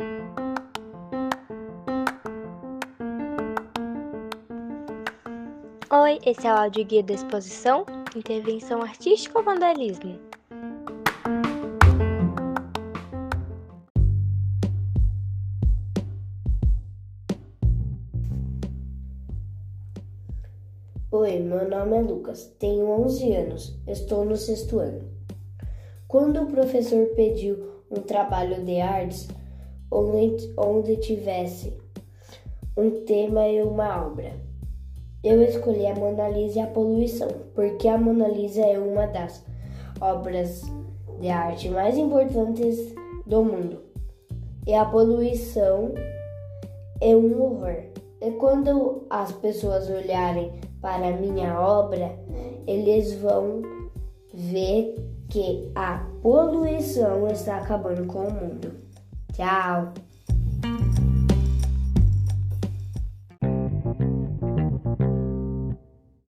Oi, esse é o áudio guia da exposição Intervenção Artística ou Vandalismo? Oi, meu nome é Lucas, tenho 11 anos, estou no sexto ano. Quando o professor pediu um trabalho de artes onde, onde tivesse um tema e uma obra, eu escolhi a Mona Lisa e a poluição, porque a Mona Lisa é uma das obras de arte mais importantes do mundo. E a poluição é um horror. E quando as pessoas olharem para minha obra, eles vão ver que a poluição está acabando com o mundo. Tchau!